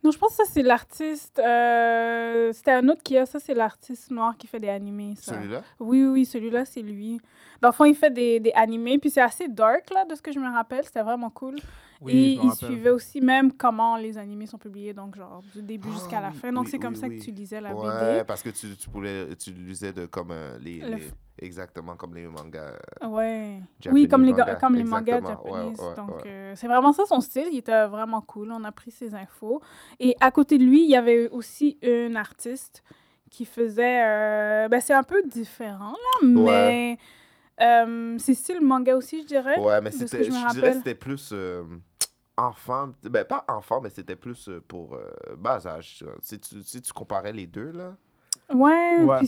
Non, je pense que ça, c'est l'artiste. euh, C'était un autre qui a ça, c'est l'artiste noir qui fait des animés. Celui-là? Oui, oui, oui, celui-là, c'est lui. Dans le fond, il fait des, des animés, puis c'est assez dark, là, de ce que je me rappelle. C'était vraiment cool. Oui, Et il rappelle. suivait aussi même comment les animés sont publiés, donc genre du début jusqu'à la Ah, fin. Donc oui, c'est comme oui, ça que tu lisais la Ouais, BD. parce que tu, tu, pouvais, tu lisais de comme euh, les, Le les- f- Exactement comme les mangas. Ouais. Japanese Oui, comme les, manga, comme les mangas. Ouais, japonais. ouais, donc ouais. euh, c'est vraiment ça son style. Il était vraiment cool. On a pris ses infos. Et à côté de lui, il y avait aussi une artiste qui faisait. euh, ben, c'est un peu différent, là, mais. Euh, c'est style manga aussi, je dirais. Ouais, mais c'était, je, dirais que c'était plus euh, enfant. Ben, pas enfant, mais c'était plus euh, pour euh, bas âge. Si tu, si tu comparais les deux, là. Ouais, Ouais. puis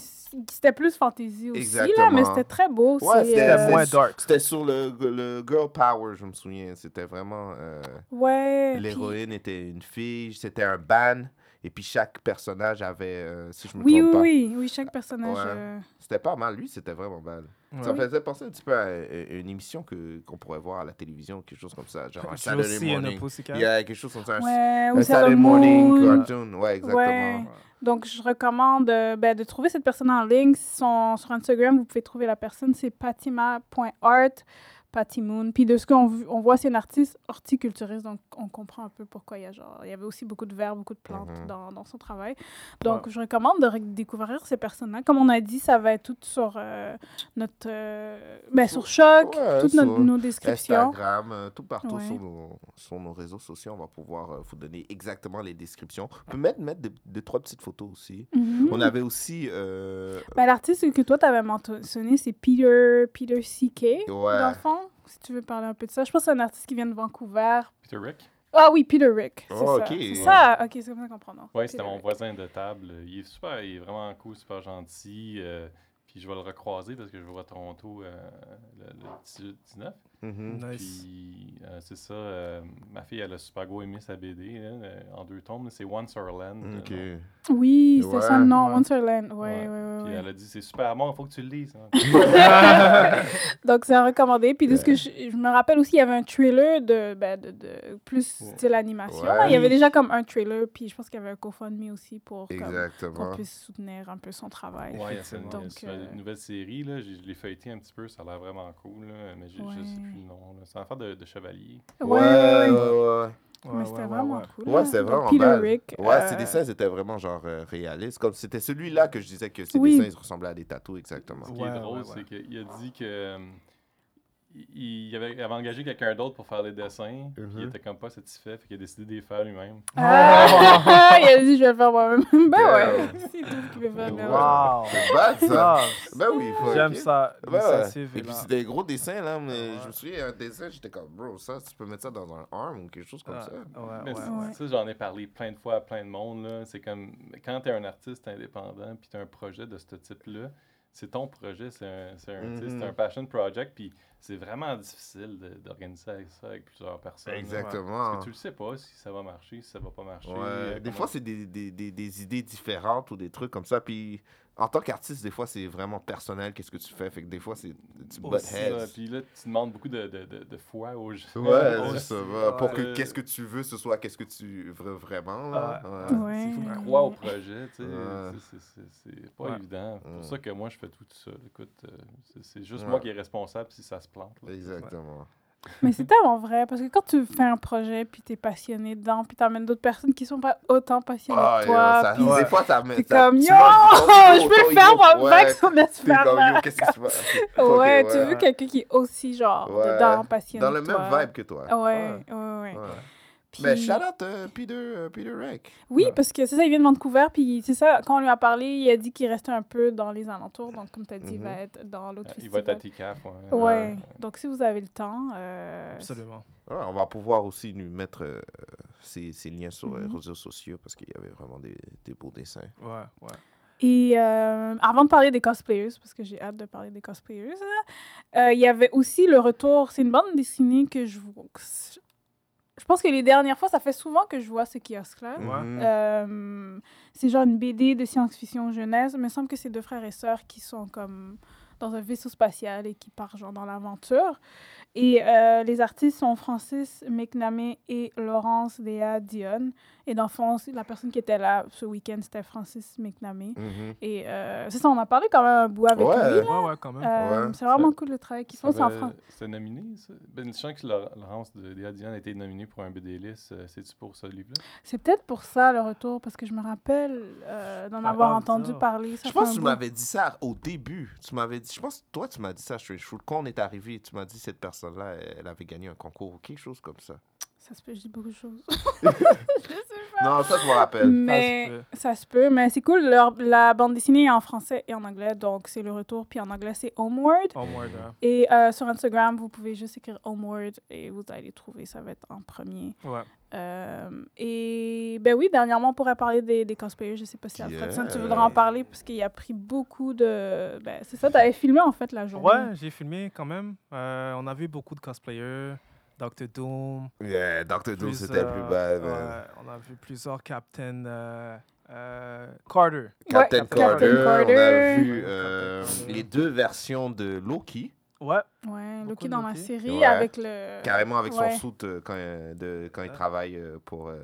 c'était plus fantasy aussi, là, mais c'était très beau. Ouais, c'est, c'était euh, moins dark. C'était sur le, le girl power, je me souviens. C'était vraiment. euh, Ouais. puis- L'héroïne était une fille, c'était un ban. Et puis chaque personnage avait, euh, si je me Oui, trompe oui, pas, oui, oui, chaque personnage. Ouais. euh, C'était pas mal. Lui, c'était vraiment mal. Ouais. Ça me faisait penser un petit peu à, une émission que, qu'on pourrait voir à la télévision, quelque chose comme ça. Genre un Saturday morning. Il y a quelque chose comme ça. Un, Ouais, ou un Sailor Saturday morning cartoon. Ouais, exactement. Ouais. Donc, je recommande euh, ben, de trouver cette personne en ligne. Son, sur Instagram, vous pouvez trouver la personne, c'est patima.art, Patty Moon. Puis de ce qu'on on voit, c'est une artiste horticulturiste, donc on comprend un peu pourquoi il y a genre... Il y avait aussi beaucoup de verbes, beaucoup de plantes Mhm. dans, dans son travail. Donc, Ouais. je recommande de découvrir ces personnes-là. Comme on a dit, ça va être tout sur euh, notre... euh, ben, sur Choc, Ouais, toutes sur nos descriptions. Instagram, euh, tout partout Ouais. sur, nos, sur nos réseaux sociaux, on va pouvoir euh, vous donner exactement les descriptions. On peut mettre, mettre des, des trois petites photos aussi. Mhm. On avait aussi. Ben, L'artiste que toi, tu avais mentionné, c'est Peter, Peter C.K. Dans le fond, si tu veux parler un peu de ça. Je pense que c'est un artiste qui vient de Vancouver. Peter Rick? Ah oui, Peter Rick, c'est Oh, ça. C'est ça, ok, c'est comme ça qu'on prononce. Peter c'était mon Rick. voisin de table. Il est super, il est vraiment cool, super gentil. euh, puis je vais le recroiser parce que je vais à Toronto euh, le, le 18 19. mhm. Nice. Puis euh, c'est ça, euh, ma fille, elle a super gros aimé sa BD là, euh, en deux tomes. C'est Wonderland. euh, Ok. non. Oui, c'était ça Ouais. le nom, Ouais. Wonderland. Ouais, Ouais. ouais, ouais. Puis ouais. elle a dit c'est super bon, il faut que tu le lises. hein. Donc, c'est à recommander. Puis, de ce que je, je me rappelle aussi, il y avait un trailer de, ben, de, de plus Ouais. style animation. Il y avait déjà comme un trailer, puis je pense qu'il y avait un GoFundMe aussi pour qu'on puisse soutenir un peu son travail. Ouais, il y a une, euh, nouvelle série, là, je l'ai feuilleté un petit peu, ça a l'air vraiment cool, là, mais je, je sais. Plus le nom. là. C'est une affaire de, de chevalier. Ouais, ouais, ouais. ouais. Mais c'était vraiment cool. Ouais, c'était vraiment Peter mal. Rick. Ouais, euh, ses dessins étaient vraiment genre euh, réalistes. Comme c'était celui-là que je disais que ses Oui. dessins ils ressemblaient à des tatous exactement. Ce qui Ouais, est drôle, ouais, ouais. c'est qu'il a dit que euh, il, il avait, il avait engagé quelqu'un d'autre pour faire les dessins, puis il Mhm. était comme pas satisfait, fait qu'il a décidé de les faire lui-même. Ah, il a dit, je vais le faire moi-même. ben Yeah. ouais. C'est tout ce qu'il veut faire. ben. Wow! C'est bad ça. Ah, Ben oui, faut- J'aime ça. Ouais. est Et puis c'était des gros dessins là, mais Ouais. je me souviens un dessin, j'étais comme bro, ça tu peux mettre ça dans un arm ou quelque chose comme Ah, ça. ouais, Mais ouais, c'est- ouais. ça, j'en ai parlé plein de fois à plein de monde. là. C'est comme quand tu es un artiste indépendant puis tu as un projet de ce type-là, c'est ton projet, c'est un, c'est un, c'est un passion project, puis c'est vraiment difficile d'organiser avec ça avec plusieurs personnes. là. Exactement. Parce que tu le sais pas si ça va marcher, si ça va pas marcher. Ouais, euh, des fois, c'est des, des, des, des idées différentes ou des trucs comme ça. Puis, en tant qu'artiste, des fois, c'est vraiment personnel, qu'est-ce que tu fais. Fait que des fois, c'est tu butt heads. Puis là, tu demandes beaucoup de, de, de, de foi aux gens. Ouais, aux- c'est ça. va. Pour que Euh, qu'est-ce que tu veux, ce soit qu'est-ce que tu veux vraiment. Là. Ah, Ouais. Ouais. Il faut au projet, tu sais. Ouais. c'est- c'est- c'est- C'est pas Ouais. évident. C'est Ouais. pour ça que moi, je fais tout ça. Écoute, euh, c'est- c'est juste Ouais. moi qui est responsable si ça se plante. là. Exactement. Mais c'est tellement vrai, parce que quand tu fais un projet, puis t'es passionné dedans, puis t'amènes d'autres personnes qui sont pas autant passionnées Ah, que toi, ça- puis Des fois, t'es comme, tu yo, je yo, peux le faire, moi, ouais. avec son T'es espère comme, là. yo, qu'est-ce qui se passe? Ok, Ouais, tu ouais. veux quelqu'un qui est aussi, genre, Ouais. dedans, passionné Dans le même toi. vibe que toi. Ouais, ouais, Ouais. Puis- Mais shout out euh, Peter, euh, Peter Reck. Oui, parce que c'est ça, il vient de Vancouver, puis c'est ça, quand on lui a parlé, il a dit qu'il restait un peu dans les alentours, donc comme tu as dit, il va Mhm. être dans l'autre Il va être à TCAF, ouais. Ouais, donc si vous avez le temps... euh, Absolument. Ouais, on va pouvoir aussi lui mettre euh, ses, ses liens sur les Mhm. réseaux sociaux parce qu'il y avait vraiment des, des beaux dessins. Ouais, ouais. Et euh, avant de parler des cosplayers, parce que j'ai hâte de parler des cosplayers, euh, il y avait aussi le retour. C'est une bande dessinée que je vois. Je pense que les dernières fois, ça fait souvent que je vois ce kiosque-là. Ouais. Mhm. Euh, c'est genre une BD de science-fiction jeunesse. Il me semble que c'est deux frères et sœurs qui sont comme dans un vaisseau spatial et qui partent genre dans l'aventure. Et euh, les artistes sont Francis McNamee et Laurence Léa Dion. Et dans le fond, la personne qui était là ce week-end, c'était Francis McNamee. Mhm. Et euh, c'est ça, on a parlé quand même un bout avec Ouais. lui. Ouais, ouais, quand même. Euh, Ouais. C'est vraiment cool le travail qu'ils Ça font. C'est nominé, ça? Ben, je sens que Laur- Laurence de Léa Diane a été nominée pour un BD list. euh, C'est-tu pour ce livre-là? C'est peut-être pour ça le retour, parce que je me rappelle euh, d'en Ah, avoir entendu parler. ça Je pense que tu m'avais dit ça au début. Tu m'avais dit, je pense que toi, tu m'as dit ça, Strange Fruit. Quand on est arrivé, tu m'as dit cette personne-là, elle avait gagné un concours ou quelque chose comme ça. Ça se peut, je dis beaucoup de choses. Non, ça, je me rappelle. mais ça se peut, mais c'est cool. leur- la bande dessinée est en français et en anglais, donc c'est le retour. Puis en anglais, c'est Homeward. Homeward, hein. Et euh, sur Instagram, vous pouvez juste écrire Homeward et vous allez trouver, ça va être en premier. Ouais. Euh, et ben oui, dernièrement, on pourrait parler des, des cosplayers. Je sais pas si tu voudrais en parler parce qu'il a pris beaucoup de. Ben, c'est ça, tu avais filmé en fait la journée. Ouais, j'ai filmé quand même. Euh, on a vu beaucoup de cosplayers. Dr. Doom. Yeah, Dr. Doom, c'était plus bad, man. ouais, on a vu plusieurs Captain euh, euh, Carter. Captain, Ouais, Carter, Captain on a vu euh, les deux versions de Loki, Ouais. Ouais, Beaucoup Loki dans la Loki. série Ouais. avec le. carrément avec Ouais. son soute euh, quand, euh, de, quand il travaille euh, pour euh,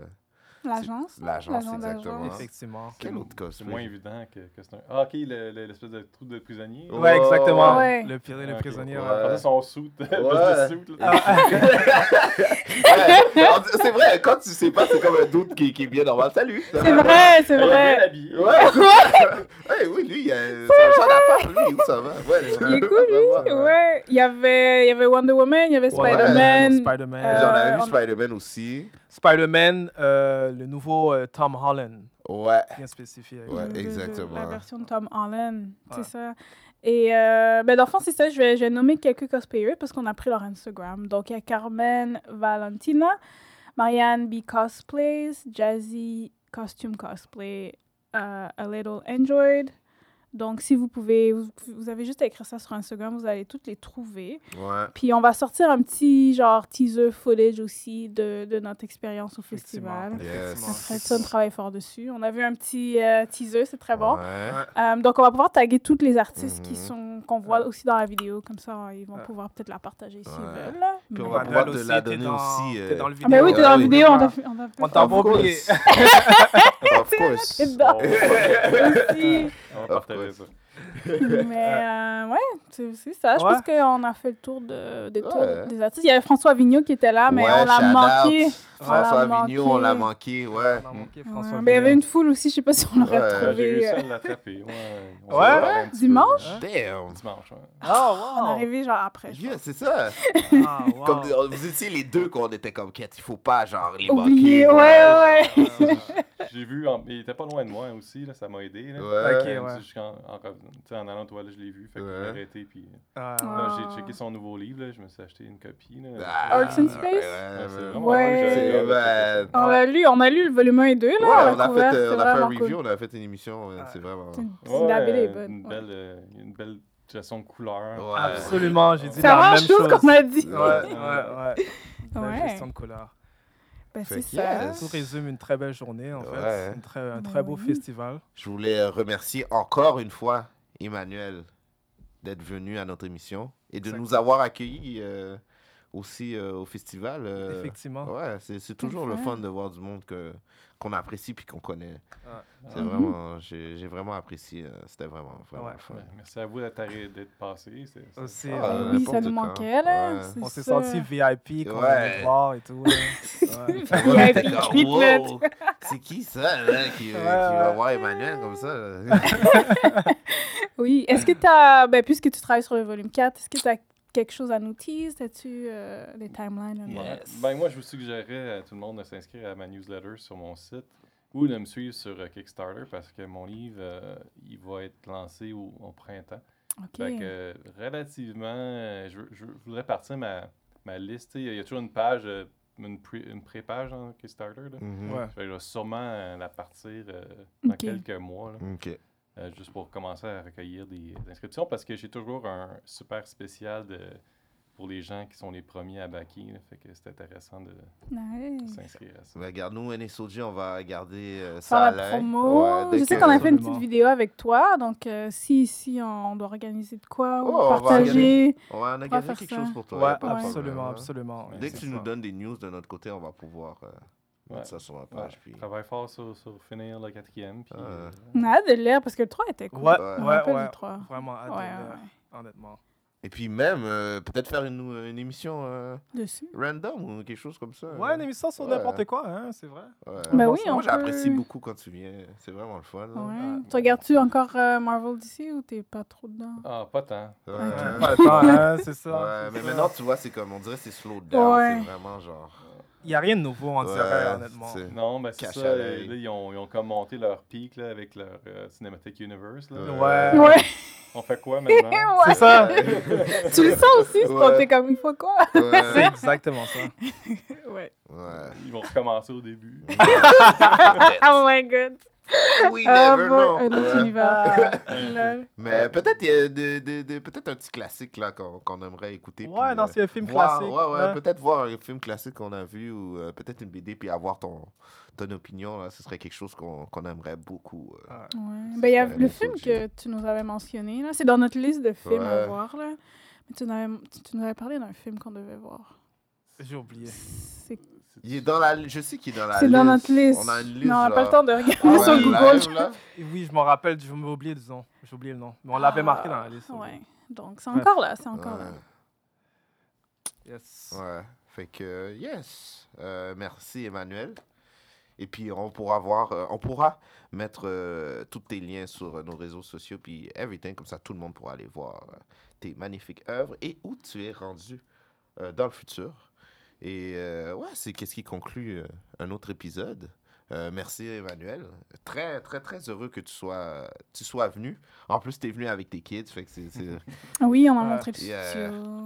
L'agence. là, l'agence, exactement. Effectivement. Quel autre C'est cosplay moins évident que, que c'est un. Ah, ok, le- le- l'espèce de trou de prisonnier. Ouais, Ouais, exactement. Ouais. Le, pire, le Ok, prisonnier. ouais. ouais. Je pensais son suit. Ouais. suit, Ah. Ouais, c'est vrai, quand tu sais pas, c'est comme un doute qui, qui est bien normal. Salut! C'est vrai, c'est Elle est bien vrai. habillée. Ouais! Hey, oui, lui, il a- c'est un genre d'affaires, lui, où ça va? Ouais, Il est cool, lui. Ouais. Il y avait, il y avait Wonder Woman, il y avait Ouais. Spider-Man. Spider-Man. Euh, J'en avais vu on- Spider-Man aussi. Spider-Man, euh, le nouveau euh, Tom Holland. Ouais. Bien spécifié. Ouais, le- le- exactement. La version de Tom Holland, Ouais. c'est ça. Et euh, ben, dans le fond, c'est ça. Je vais, je vais nommer quelques cosplayers parce qu'on a pris leur Instagram. Donc, il y a Carmen Valentina, Marianne B. Cosplays, Jazzy Costume Cosplay, euh, A Little Android. Donc, si vous pouvez, vous, vous avez juste à écrire ça sur Instagram, vous allez toutes les trouver. Ouais. Puis on va sortir un petit genre teaser footage aussi de, de notre expérience au festival. Yes. Fredson travaille fort dessus. On a vu un petit euh, teaser, c'est très bon. Ouais. Euh, donc on va pouvoir taguer tous les artistes qui Mhm. sont qu'on voit aussi dans la vidéo, comme ça ils vont Ouais. pouvoir peut-être la partager s'ils Ouais. veulent. Puis on Mais- va pouvoir te la donner dans- aussi, t'es euh, dans le Ah vidéo. ben oui, t'es dans la vidéo, on t'a on On oublié. course. Of course. Aussi. On va partager ça. Mais euh, ouais, c'est ça. Je pense qu'on a fait le tour de, des, tours Ouais. des artistes. Il y avait François Vigneault qui était là, mais Ouais, on l'a manqué. François Vigneault, on l'a manqué. ouais. On a manqué Ouais, François mais il y avait une foule aussi, je sais pas si on l'aurait Ouais, J'ai trouvé. réussi euh, à l'attraper. Ouais. On Ouais? Dimanche? Hein? Damn. Dimanche, ouais. Oh, On est wow. arrivé genre après. Yeah, c'est ça. Ah, wow. Comme, euh, vous étiez les deux qu'on était comme quête. Il faut pas, genre, les Oublié, manquer. ouais, ouais. Euh, J'ai vu, en- il était pas loin de moi aussi, là, ça m'a aidé. Là. Ouais. Ouais. en allant toilettes, je l'ai vu, fait que Ouais. j'ai arrêté. Puis, Ah, là, Ah. j'ai checké son nouveau livre, là, je me suis acheté une copie. Là. Ah, Arts Space? ouais, Ouais, c'est j'ai- C'est j'ai- bad. On a lu, on a lu le volume 1 et 2 là, on a fait, euh, c'est on a fait un review, cool. on a fait une émission, ouais, c'est vraiment. C'est une- euh, belle, euh, une belle gestion de couleur. Absolument, j'ai dit C'est la même chose chose. qu'on a dit. Ouais, ouais, ouais. La gestion de couleur. Ben, Fait c'est ça. yes. Tout résume une très belle journée, en fait. Ouais. Une très, un Ben très beau oui. festival. Je voulais euh, remercier encore une fois Emmanuel d'être venu à notre émission et de nous avoir accueillis euh, aussi euh, au festival. euh, Effectivement. Ouais, c'est toujours le fun de voir du monde que qu'on apprécie puis qu'on connaît. C'est Mhm. vraiment, j'ai j'ai vraiment apprécié. euh, C'était vraiment, vraiment Ouais. fun. Merci à vous d'être passé. c'est- c'est- Aussi, c'est- Ah, euh, Oui, ça nous manquait, là. Ouais. c'est on s'est ça. senti VIP quand on Ouais. te voir et tout. VIP C'est qui ça là, qui, euh, qui Ouais, va voir Emmanuel comme ça? Oui. Est-ce que tu as, ben, puisque tu travailles sur le volume 4, est-ce que tu as quelque chose à nous tease? As-tu euh, des timelines? Ouais. Ben, moi, je vous suggérerais à tout le monde de s'inscrire à ma newsletter sur mon site ou de me suivre sur euh, Kickstarter parce que mon livre, euh, il va être lancé au, au printemps. OK. Fait que, euh, relativement, je, voudrais partir ma, ma liste. Il y a toujours une page, une, pré- une pré-page dans Kickstarter. Là. Mhm. Ouais. Fait que je vais sûrement la partir euh, dans quelques mois. là. Ok. Euh, juste pour commencer à recueillir des, des inscriptions parce que j'ai toujours un super spécial de, pour les gens qui sont les premiers à backer. là. fait que c'est intéressant de, s'inscrire à ça. Ben, regarde, nous, NSOG, on va garder euh, ça Faire à la promo. Ouais, je sais que- qu'on a fait une petite vidéo avec toi, donc euh, si, si on doit organiser de quoi ou Oh, partager. On va organiser faire quelque ça. chose pour toi. Ouais, absolument, hein. absolument. ouais, Dès que tu nous donnes des news de notre côté, on va pouvoir euh. Mettre ça sur la Ouais, page. Puis... travaille fort sur, sur finir le quatrième. Puis, Ah. euh, On a hâte de le lire parce que le 3 était cool. Ouais, ouais, ouais. du 3. Vraiment hâte de honnêtement. Et puis même, euh, peut-être faire une, une émission euh, random ou quelque chose comme ça. Ouais, une émission sur Ouais. n'importe quoi, hein, c'est vrai. Ouais. Ben oui, Moi, on j'apprécie peut- beaucoup quand tu viens. C'est vraiment le fun. là. Ouais. Tu regardes-tu encore euh, Marvel d'ici ou t'es pas trop dedans? Ah, pas tant. Ouais. Ouais, pas temps, hein, c'est ça. Ouais, mais ça. maintenant, tu vois, c'est comme, on dirait que c'est slow down. Ouais. C'est vraiment genre. Il n'y a rien de nouveau, on Ouais, dirait, honnêtement. Non, ben c'est ça. euh. Là, ils ont, ils ont comme monté leur pic là, avec leur euh, Cinematic Universe. Là. Ouais. Ouais. On fait quoi maintenant? Ouais. C'est ça. tu le sens aussi, c'est Ouais. t'es comme il faut quoi? C'est exactement ça. ouais. ouais. Ils vont recommencer au début. oh my god. We Ah, never know. un autre Ouais. univers. Lol. Mais peut-être il y a de- de- de- peut-être un petit classique là qu'on qu'on aimerait écouter. Ouais, puis, non, euh, c'est un film voir- classique. Ouais, ouais, ouais. peut-être voir un film classique qu'on a vu ou euh, peut-être une BD puis avoir ton, ton opinion. Là, ce serait quelque chose qu'on qu'on aimerait beaucoup. euh. Ouais. Ben, il y a le film que tu nous avais mentionné, là. C'est dans notre liste de films à voir, là. Mais tu nous avais, tu- tu nous avais parlé d'un film qu'on devait voir. J'ai oublié. C'est Il est dans la, je sais qu'il est dans la c'est liste. dans notre liste. On a une liste. non, on n'a pas le temps de regarder ouais, sur Google. live, oui, je m'en rappelle, je m'ai oublié le nom. J'ai oublié le nom. Mais on l'avait marqué dans la liste. Ah, Ouais. Donc, c'est encore là, c'est encore là. Yes. Ouais. Fait que, yes. Euh, merci, Emmanuel. Et puis, on pourra voir, euh, on pourra mettre euh, tous tes liens sur euh, nos réseaux sociaux, puis everything, comme ça, tout le monde pourra aller voir euh, tes magnifiques œuvres et où tu es rendu euh, dans le futur. Et euh, ouais, c'est qu'est-ce qui conclut euh, un autre épisode. Euh, merci, Emmanuel. Très, très, très heureux que tu sois, tu sois venu. En plus, tu es venu avec tes kids, fait que c'est... Ah Oui, on m'a montré le studio.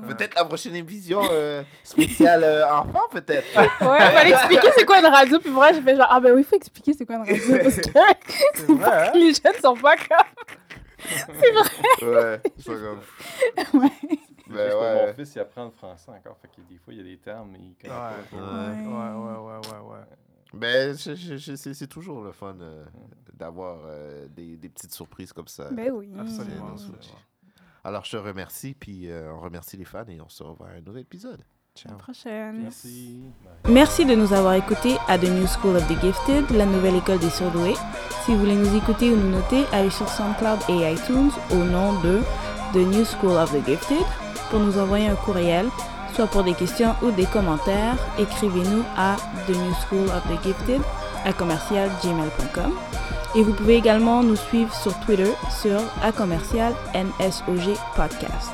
Peut-être la prochaine émission euh, spéciale euh, enfant, peut-être. Ouais, fallait expliquer c'est quoi une radio, puis moi j'ai fait genre, ah ben oui, il faut expliquer c'est quoi une radio, parce que C'est vrai, hein? les jeunes sont pas comme. c'est vrai. Ouais, c'est pas comme. Ouais. Ben ouais. Mon fils, il apprend le français encore. Fait que des fois, il y a des termes, mais il connaît Ouais. pas. Ouais, Ouais. ouais, ouais, ouais, ouais. Ben, c'est toujours le fun euh, d'avoir euh, des, des petites surprises comme ça. Ben oui. Absolument. Alors, je te remercie, puis euh, on remercie les fans et on se revoit à un nouvel épisode. À Ciao. la prochaine. Merci. Bye. Merci de nous avoir écoutés à The New School of the Gifted, la nouvelle école des surdoués. Si vous voulez nous écouter ou nous noter, allez sur SoundCloud et iTunes au nom de The New School of the Gifted pour nous envoyer un courriel, soit pour des questions ou des commentaires. Écrivez-nous à The New School of the Gifted à commercialgmail.com. Et vous pouvez également nous suivre sur Twitter sur à Podcast.